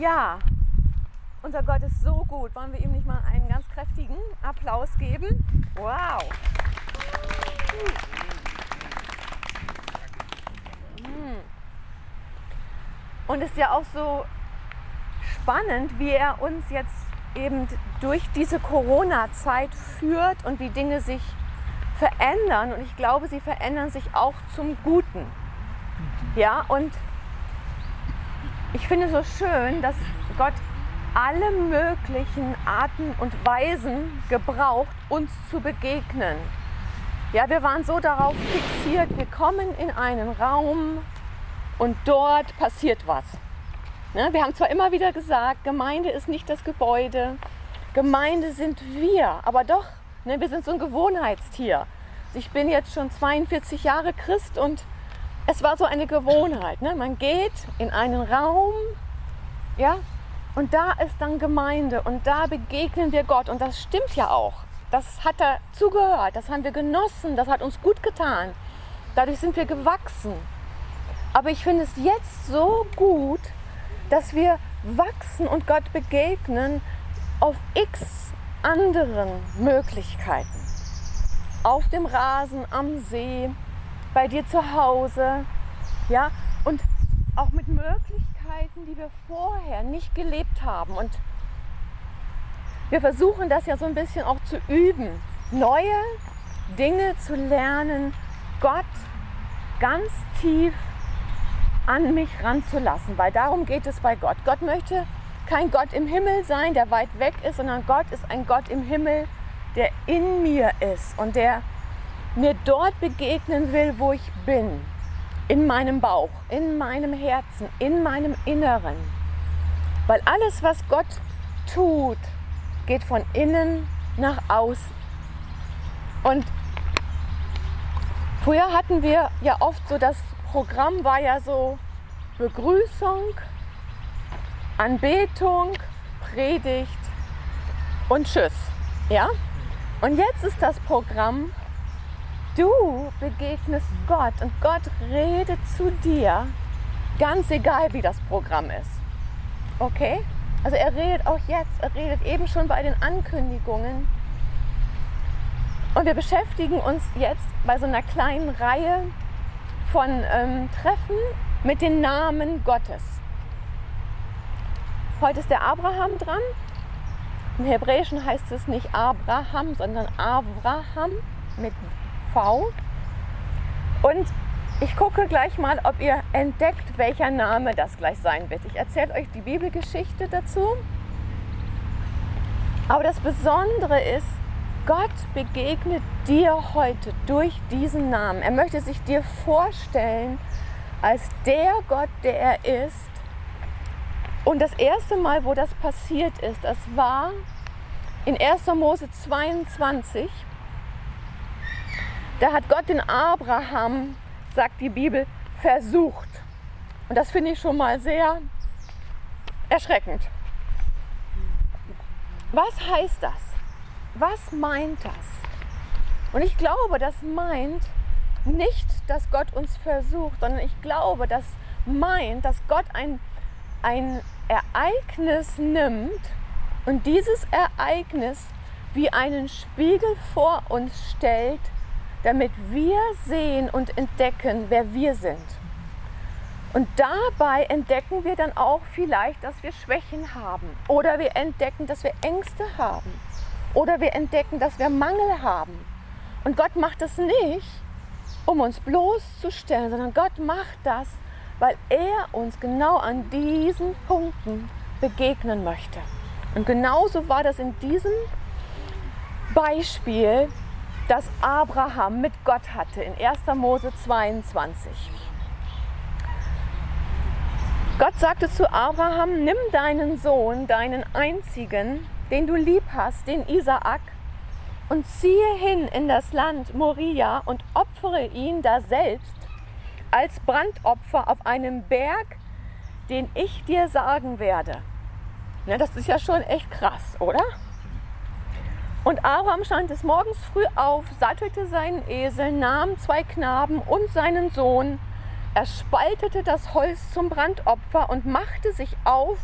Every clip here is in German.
Ja, unser Gott ist so gut. Wollen wir ihm nicht mal einen ganz kräftigen Applaus geben? Wow. Hm. Und es ist ja auch so spannend, wie er uns jetzt eben durch diese Corona-Zeit führt und wie Dinge sich verändern. Und ich glaube, sie verändern sich auch zum Guten. Ja, und ich finde es so schön, dass Gott alle möglichen Arten und Weisen gebraucht, uns zu begegnen. Ja, wir waren so darauf fixiert, wir kommen in einen Raum und dort passiert was. Ne? Wir haben zwar immer wieder gesagt, Gemeinde ist nicht das Gebäude, Gemeinde sind wir, aber doch, ne, wir sind so ein Gewohnheitstier. Ich bin jetzt schon 42 Jahre Christ und es war so eine Gewohnheit. Ne? Man geht in einen Raum, ja, und da ist dann Gemeinde und da begegnen wir Gott. Und das stimmt ja auch. Das hat er zugehört, das haben wir genossen, das hat uns gut getan. Dadurch sind wir gewachsen. Aber ich finde es jetzt so gut, dass wir wachsen und Gott begegnen auf x anderen Möglichkeiten. Auf dem Rasen, am See, bei dir zu Hause, ja, und auch mit Möglichkeiten, die wir vorher nicht gelebt haben. Und wir versuchen das ja so ein bisschen auch zu üben, neue Dinge zu lernen, Gott ganz tief an mich ranzulassen, weil darum geht es bei Gott. Gott möchte kein Gott im Himmel sein, der weit weg ist, sondern Gott ist ein Gott im Himmel, der in mir ist und der mir dort begegnen will, wo ich bin. In meinem Bauch, in meinem Herzen, in meinem Inneren. Weil alles, was Gott tut, geht von innen nach außen. Und früher hatten wir ja oft so, das Programm war ja so Begrüßung, Anbetung, Predigt und Tschüss. Ja? Und jetzt ist das Programm Du begegnest Gott und Gott redet zu dir, ganz egal wie das Programm ist. Okay? Also er redet auch jetzt, er redet eben schon bei den Ankündigungen. Und wir beschäftigen uns jetzt bei so einer kleinen Reihe von ähm, Treffen mit den Namen Gottes. Heute ist der Abraham dran. Im Hebräischen heißt es nicht Abraham, sondern Avraham mit V. Und ich gucke gleich mal, ob ihr entdeckt, welcher Name das gleich sein wird. Ich erzähle euch die Bibelgeschichte dazu. Aber das Besondere ist, Gott begegnet dir heute durch diesen Namen. Er möchte sich dir vorstellen als der Gott, der er ist. Und das erste Mal, wo das passiert ist, das war in 1. Mose 22. Da hat Gott den Abraham, sagt die Bibel, versucht. Und das finde ich schon mal sehr erschreckend. Was heißt das? Was meint das? Und ich glaube, das meint nicht, dass Gott uns versucht, sondern ich glaube, das meint, dass Gott ein, ein Ereignis nimmt und dieses Ereignis wie einen Spiegel vor uns stellt, damit wir sehen und entdecken, wer wir sind. Und dabei entdecken wir dann auch vielleicht, dass wir Schwächen haben. Oder wir entdecken, dass wir Ängste haben. Oder wir entdecken, dass wir Mangel haben. Und Gott macht das nicht, um uns bloßzustellen, sondern Gott macht das, weil er uns genau an diesen Punkten begegnen möchte. Und genauso war das in diesem Beispiel das Abraham mit Gott hatte in 1. Mose 22. Gott sagte zu Abraham, nimm deinen Sohn, deinen einzigen, den du lieb hast, den Isaak, und ziehe hin in das Land Moria und opfere ihn da selbst als Brandopfer auf einem Berg, den ich dir sagen werde. Na, das ist ja schon echt krass, oder? Und Abraham stand des Morgens früh auf, sattelte seinen Esel, nahm zwei Knaben und seinen Sohn. Er spaltete das Holz zum Brandopfer und machte sich auf,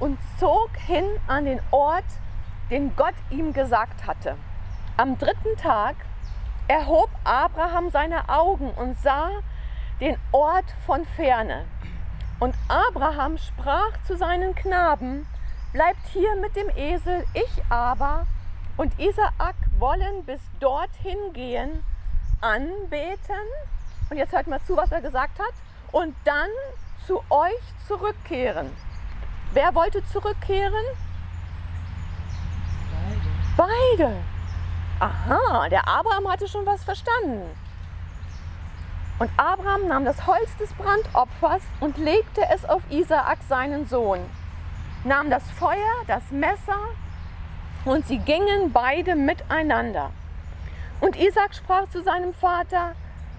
und zog hin an den Ort, den Gott ihm gesagt hatte. Am dritten Tag erhob Abraham seine Augen und sah den Ort von ferne. Und Abraham sprach zu seinen Knaben, bleibt hier mit dem Esel, ich aber und Isaak wollen bis dorthin gehen, anbeten. Und jetzt hört mal zu, was er gesagt hat. Und dann zu euch zurückkehren. Wer wollte zurückkehren? Beide. Beide. Aha, der Abraham hatte schon was verstanden. Und Abraham nahm das Holz des Brandopfers und legte es auf Isaak, seinen Sohn, nahm das Feuer, das Messer und sie gingen beide miteinander. Und Isaac sprach zu seinem Vater,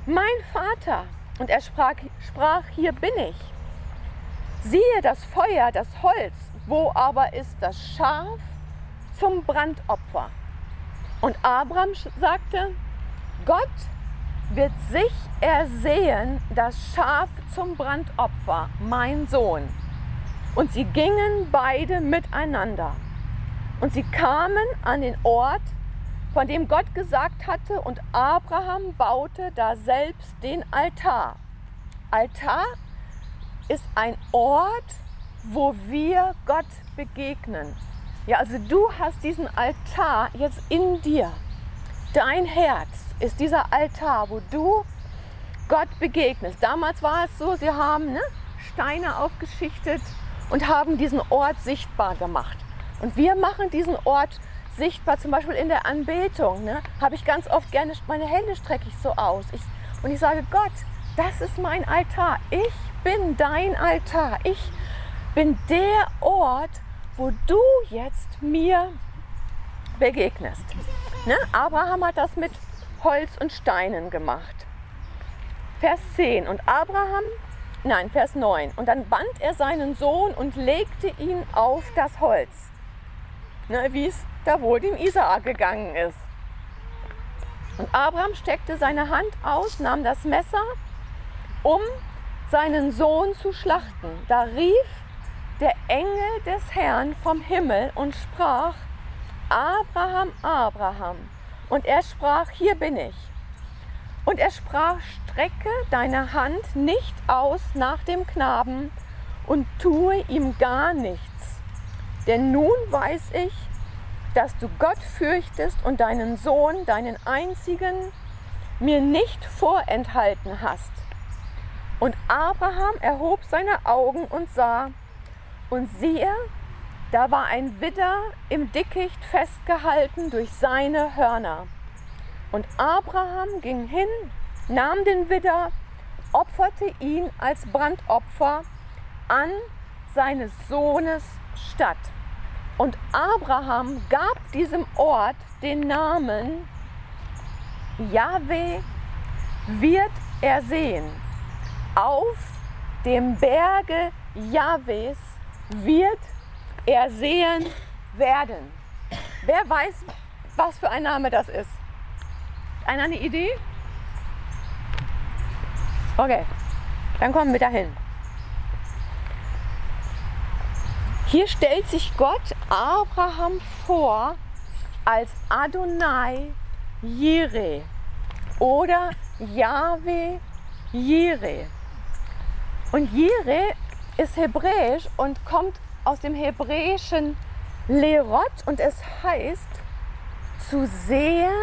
mein Vater. Und er sprach, sprach, hier bin ich. Siehe das Feuer, das Holz, wo aber ist das Schaf zum Brandopfer? Und Abraham sagte, Gott wird sich ersehen, das Schaf zum Brandopfer, mein Sohn. Und sie gingen beide miteinander. Und sie kamen an den Ort, von dem Gott gesagt hatte, und Abraham baute da selbst den Altar. Altar ist ein Ort, wo wir Gott begegnen. Ja, also du hast diesen Altar jetzt in dir. Dein Herz ist dieser Altar, wo du Gott begegnest. Damals war es so, sie haben ne, Steine aufgeschichtet und haben diesen Ort sichtbar gemacht. Und wir machen diesen Ort sichtbar, zum Beispiel in der Anbetung. Ne, Habe ich ganz oft gerne, meine Hände strecke ich so aus. Ich, und ich sage, Gott, das ist mein Altar. Ich bin dein Altar. Ich bin der Ort, wo du jetzt mir begegnest. Ne? Abraham hat das mit Holz und Steinen gemacht. Vers 10. Und Abraham, nein, Vers 9. Und dann band er seinen Sohn und legte ihn auf das Holz ne, wie es da wohl dem Isaak gegangen ist. Und Abraham steckte seine Hand aus, nahm das Messer, um seinen Sohn zu schlachten. Da rief der Engel des Herrn vom Himmel und sprach, Abraham, Abraham. Und er sprach, hier bin ich. Und er sprach, strecke deine Hand nicht aus nach dem Knaben und tue ihm gar nichts denn nun weiß ich, dass du Gott fürchtest und deinen Sohn, deinen einzigen, mir nicht vorenthalten hast. Und Abraham erhob seine Augen und sah, und siehe, da war ein Widder im Dickicht festgehalten durch seine Hörner. Und Abraham ging hin, nahm den Widder, opferte ihn als Brandopfer an seines Sohnes Stadt. Und Abraham gab diesem Ort den Namen Jahwe wird er sehen. Auf dem Berge Jahwes wird er sehen werden. Wer weiß, was für ein Name das ist? Einer eine Idee? Okay, dann kommen wir dahin. Hier stellt sich Gott Abraham vor als Adonai Jireh oder Yahweh Jireh. Und Jireh ist hebräisch und kommt aus dem hebräischen Lerot und es heißt zu sehen,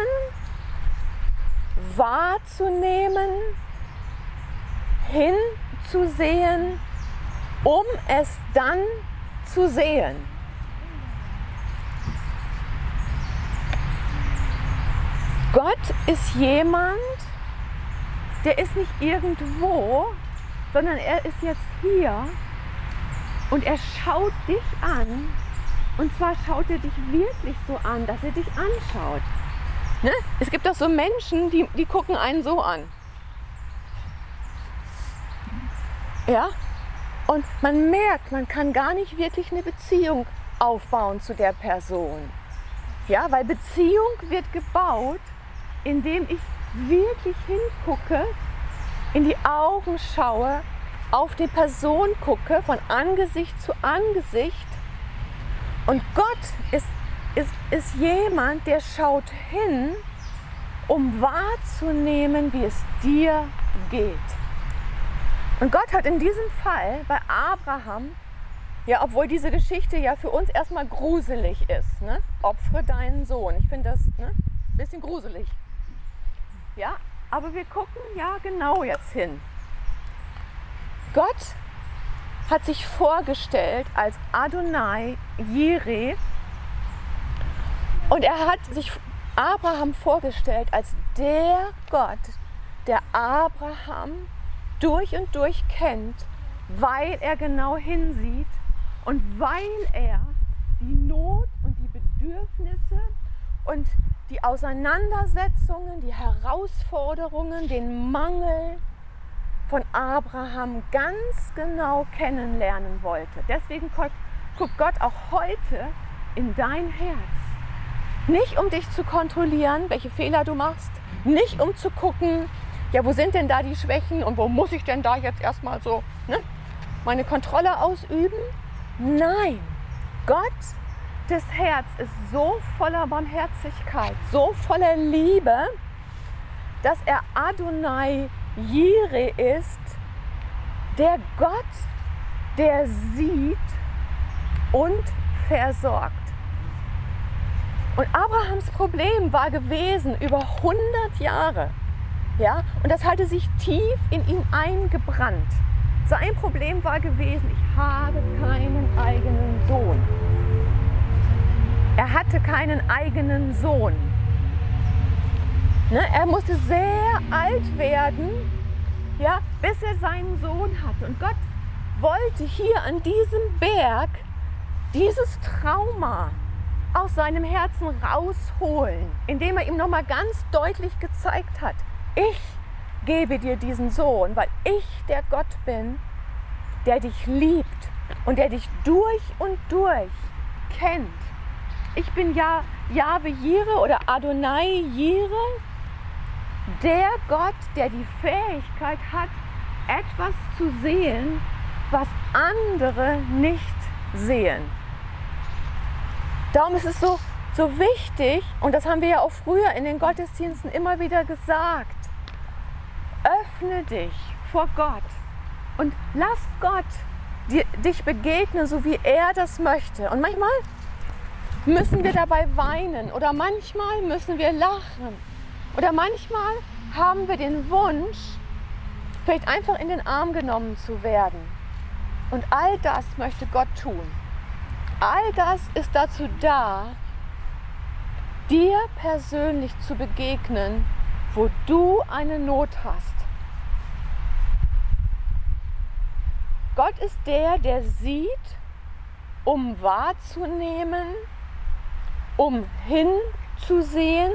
wahrzunehmen, hinzusehen, um es dann zu sehen. Gott ist jemand, der ist nicht irgendwo, sondern er ist jetzt hier und er schaut dich an. Und zwar schaut er dich wirklich so an, dass er dich anschaut. Ne? Es gibt auch so Menschen, die, die gucken einen so an. Ja? Und man merkt, man kann gar nicht wirklich eine Beziehung aufbauen zu der Person. Ja, weil Beziehung wird gebaut, indem ich wirklich hingucke, in die Augen schaue, auf die Person gucke, von Angesicht zu Angesicht Und Gott ist, ist, ist jemand, der schaut hin, um wahrzunehmen, wie es dir geht. Und Gott hat in diesem Fall bei Abraham, ja, obwohl diese Geschichte ja für uns erstmal gruselig ist, ne? opfere deinen Sohn. Ich finde das ne? ein bisschen gruselig. Ja, aber wir gucken ja genau jetzt hin. Gott hat sich vorgestellt als Adonai Jireh und er hat sich Abraham vorgestellt als der Gott, der Abraham durch und durch kennt, weil er genau hinsieht und weil er die Not und die Bedürfnisse und die Auseinandersetzungen, die Herausforderungen, den Mangel von Abraham ganz genau kennenlernen wollte. Deswegen guckt Gott auch heute in dein Herz. Nicht um dich zu kontrollieren, welche Fehler du machst, nicht um zu gucken, ja, wo sind denn da die Schwächen und wo muss ich denn da jetzt erstmal so ne, meine Kontrolle ausüben? Nein, Gott das Herz ist so voller Barmherzigkeit, so voller Liebe, dass er Adonai Jire ist, der Gott, der sieht und versorgt. Und Abrahams Problem war gewesen über 100 Jahre. Ja, und das hatte sich tief in ihn eingebrannt. Sein Problem war gewesen, ich habe keinen eigenen Sohn. Er hatte keinen eigenen Sohn. Ne, er musste sehr alt werden, ja, bis er seinen Sohn hatte. Und Gott wollte hier an diesem Berg dieses Trauma aus seinem Herzen rausholen, indem er ihm nochmal ganz deutlich gezeigt hat, ich gebe dir diesen Sohn, weil ich der Gott bin, der dich liebt und der dich durch und durch kennt. Ich bin ja Jahwe Jire oder Adonai Jire, der Gott, der die Fähigkeit hat, etwas zu sehen, was andere nicht sehen. Darum ist es so, so wichtig, und das haben wir ja auch früher in den Gottesdiensten immer wieder gesagt, öffne dich vor Gott und lass Gott dir, dich begegnen, so wie er das möchte. Und manchmal müssen wir dabei weinen oder manchmal müssen wir lachen oder manchmal haben wir den Wunsch, vielleicht einfach in den Arm genommen zu werden. Und all das möchte Gott tun. All das ist dazu da, dir persönlich zu begegnen, wo du eine Not hast. Gott ist der, der sieht, um wahrzunehmen, um hinzusehen,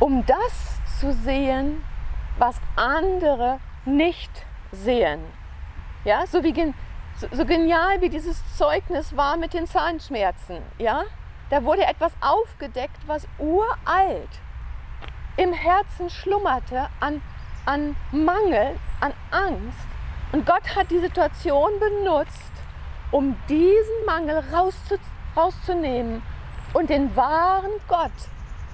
um das zu sehen, was andere nicht sehen. Ja, so, wie, so, so genial wie dieses Zeugnis war mit den Zahnschmerzen. Ja, da wurde etwas aufgedeckt, was uralt im Herzen schlummerte an, an Mangel, an Angst. Und Gott hat die Situation benutzt, um diesen Mangel rauszuziehen rauszunehmen und den wahren Gott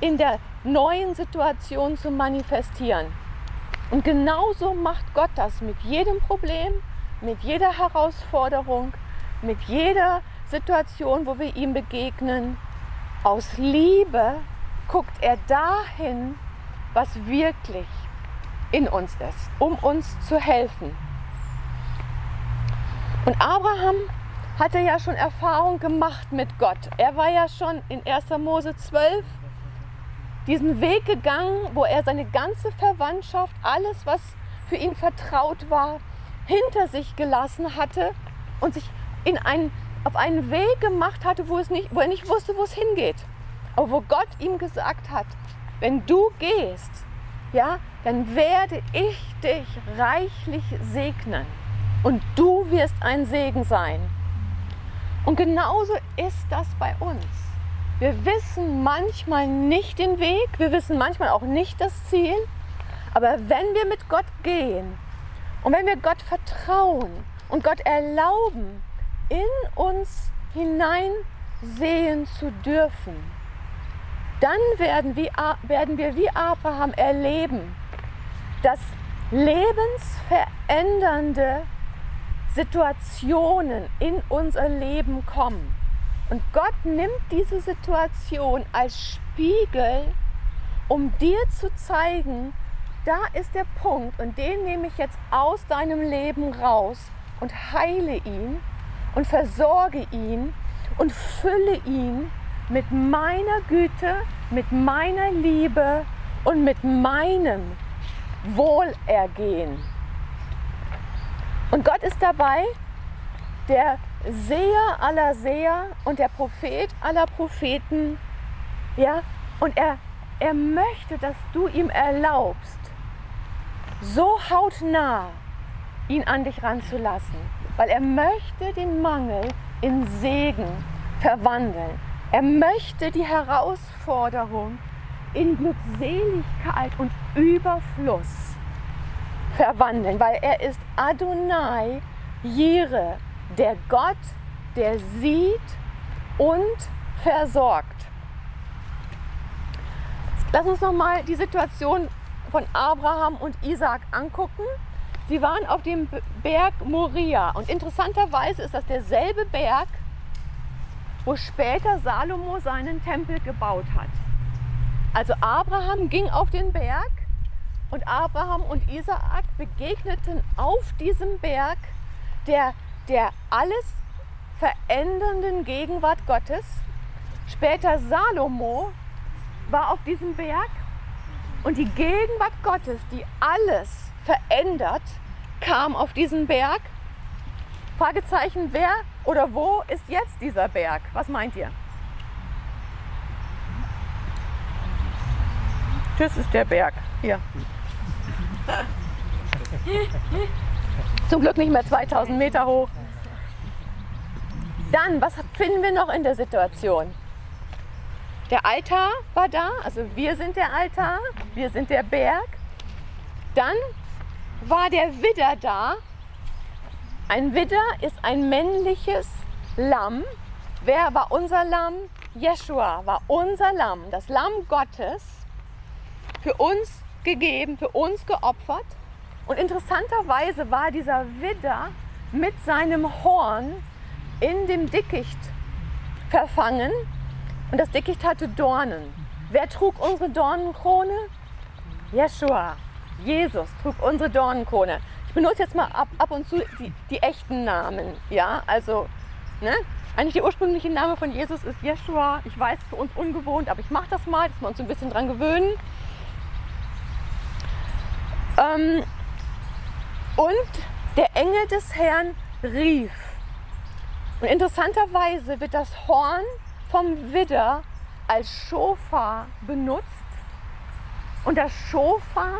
in der neuen Situation zu manifestieren. Und genauso macht Gott das mit jedem Problem, mit jeder Herausforderung, mit jeder Situation, wo wir ihm begegnen. Aus Liebe guckt er dahin, was wirklich in uns ist, um uns zu helfen. Und Abraham hatte ja schon Erfahrung gemacht mit Gott. Er war ja schon in 1. Mose 12 diesen Weg gegangen, wo er seine ganze Verwandtschaft, alles, was für ihn vertraut war, hinter sich gelassen hatte und sich in einen, auf einen Weg gemacht hatte, wo, es nicht, wo er nicht wusste, wo es hingeht. Aber wo Gott ihm gesagt hat, wenn du gehst, ja, dann werde ich dich reichlich segnen und du wirst ein Segen sein. Und genauso ist das bei uns. Wir wissen manchmal nicht den Weg, wir wissen manchmal auch nicht das Ziel, aber wenn wir mit Gott gehen und wenn wir Gott vertrauen und Gott erlauben, in uns hineinsehen zu dürfen, dann werden wir, wie Abraham erleben, dass lebensverändernde Situationen in unser Leben kommen. Und Gott nimmt diese Situation als Spiegel, um dir zu zeigen, da ist der Punkt und den nehme ich jetzt aus deinem Leben raus und heile ihn und versorge ihn und fülle ihn mit meiner Güte, mit meiner Liebe und mit meinem Wohlergehen. Und Gott ist dabei, der Seher aller Seher und der Prophet aller Propheten, ja, und er, er möchte, dass du ihm erlaubst, so hautnah ihn an dich ranzulassen, weil er möchte den Mangel in Segen verwandeln. Er möchte die Herausforderung in Glückseligkeit und Überfluss verwandeln, weil er ist Adonai Jire, der Gott, der sieht und versorgt. Lass uns noch mal die Situation von Abraham und Isaac angucken. Sie waren auf dem Berg Moria und interessanterweise ist das derselbe Berg, wo später Salomo seinen Tempel gebaut hat. Also Abraham ging auf den Berg und Abraham und Isaak begegneten auf diesem Berg der, der alles verändernden Gegenwart Gottes. Später Salomo war auf diesem Berg und die Gegenwart Gottes, die alles verändert, kam auf diesen Berg. Fragezeichen, wer oder wo ist jetzt dieser Berg? Was meint ihr? Das ist der Berg. Hier. Zum Glück nicht mehr 2000 Meter hoch. Dann, was finden wir noch in der Situation? Der Altar war da, also wir sind der Altar, wir sind der Berg. Dann war der Widder da. Ein Widder ist ein männliches Lamm. Wer war unser Lamm? Jeshua war unser Lamm, das Lamm Gottes, für uns gegeben, für uns geopfert. Und interessanterweise war dieser Widder mit seinem Horn in dem Dickicht verfangen und das Dickicht hatte Dornen. Wer trug unsere Dornenkrone? Jeshua, Jesus trug unsere Dornenkrone. Ich benutze jetzt mal ab, ab und zu die, die echten Namen. Ja, also, ne? Eigentlich der ursprüngliche Name von Jesus ist Jeshua. Ich weiß, für uns ungewohnt, aber ich mache das mal, dass wir uns ein bisschen dran gewöhnen. Ähm, und der Engel des Herrn rief. Und interessanterweise wird das Horn vom Widder als Schofar benutzt. Und das Schofar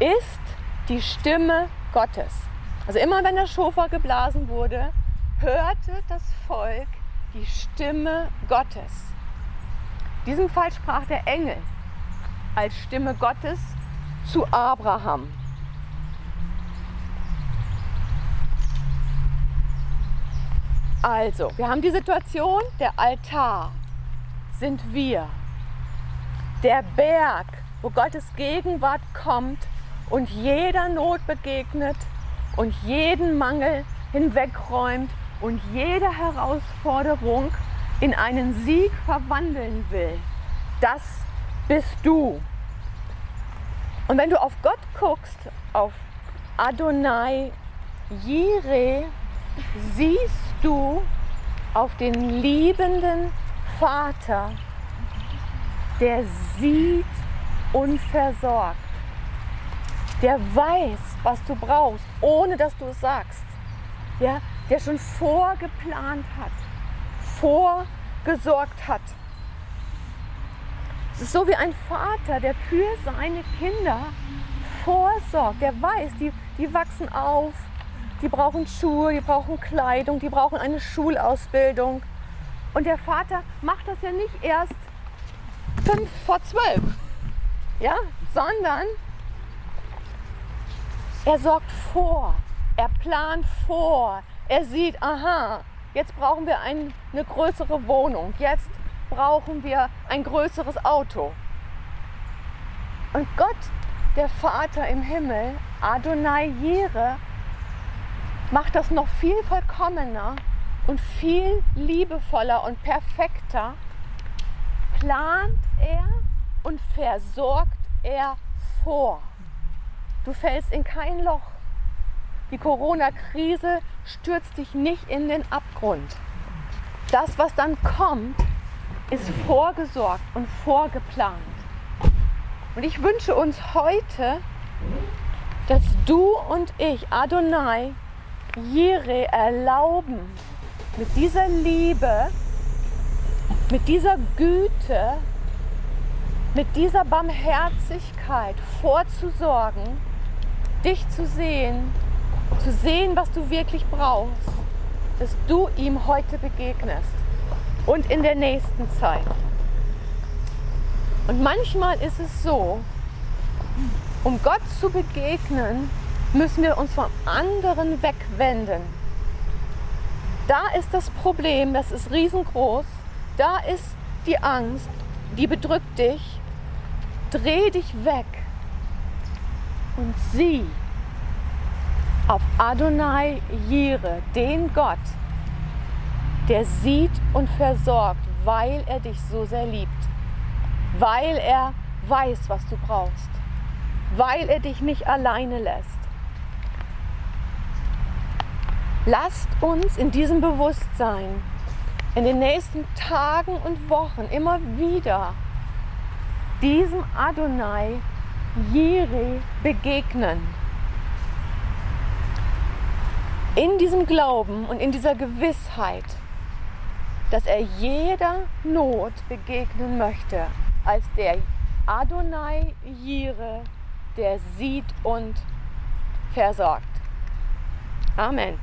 ist die Stimme Gottes. Also immer wenn der Schofar geblasen wurde, hörte das Volk die Stimme Gottes. In diesem Fall sprach der Engel als Stimme Gottes zu Abraham. Also, wir haben die Situation, der Altar sind wir. Der Berg, wo Gottes Gegenwart kommt und jeder Not begegnet und jeden Mangel hinwegräumt und jede Herausforderung in einen Sieg verwandeln will. Das bist du. Und wenn du auf Gott guckst, auf Adonai Jireh, siehst du auf den liebenden Vater, der sieht und versorgt, der weiß, was du brauchst, ohne dass du es sagst, ja, der schon vorgeplant hat, vorgesorgt hat. Es ist so wie ein Vater, der für seine Kinder vorsorgt, der weiß, die, die wachsen auf, die brauchen Schuhe, die brauchen Kleidung, die brauchen eine Schulausbildung. Und der Vater macht das ja nicht erst fünf vor zwölf, ja, sondern er sorgt vor, er plant vor, er sieht, aha, Jetzt brauchen wir ein, eine größere Wohnung. Jetzt brauchen wir ein größeres Auto. Und Gott, der Vater im Himmel, Adonai Jere, macht das noch viel vollkommener und viel liebevoller und perfekter. Plant er und versorgt er vor. Du fällst in kein Loch. Die Corona-Krise stürzt dich nicht in den Abgrund. Das, was dann kommt, ist vorgesorgt und vorgeplant. Und ich wünsche uns heute, dass du und ich, Adonai, Jere, erlauben, mit dieser Liebe, mit dieser Güte, mit dieser Barmherzigkeit vorzusorgen, dich zu sehen, zu sehen, was du wirklich brauchst, dass du ihm heute begegnest und in der nächsten Zeit. Und manchmal ist es so, um Gott zu begegnen, müssen wir uns vom anderen wegwenden. Da ist das Problem, das ist riesengroß. Da ist die Angst, die bedrückt dich. Dreh dich weg und sieh auf Adonai Jire, den Gott, der sieht und versorgt, weil er dich so sehr liebt, weil er weiß, was du brauchst, weil er dich nicht alleine lässt. Lasst uns in diesem Bewusstsein in den nächsten Tagen und Wochen immer wieder diesem Adonai Jire begegnen. In diesem Glauben und in dieser Gewissheit, dass er jeder Not begegnen möchte, als der Adonai Jire, der sieht und versorgt. Amen.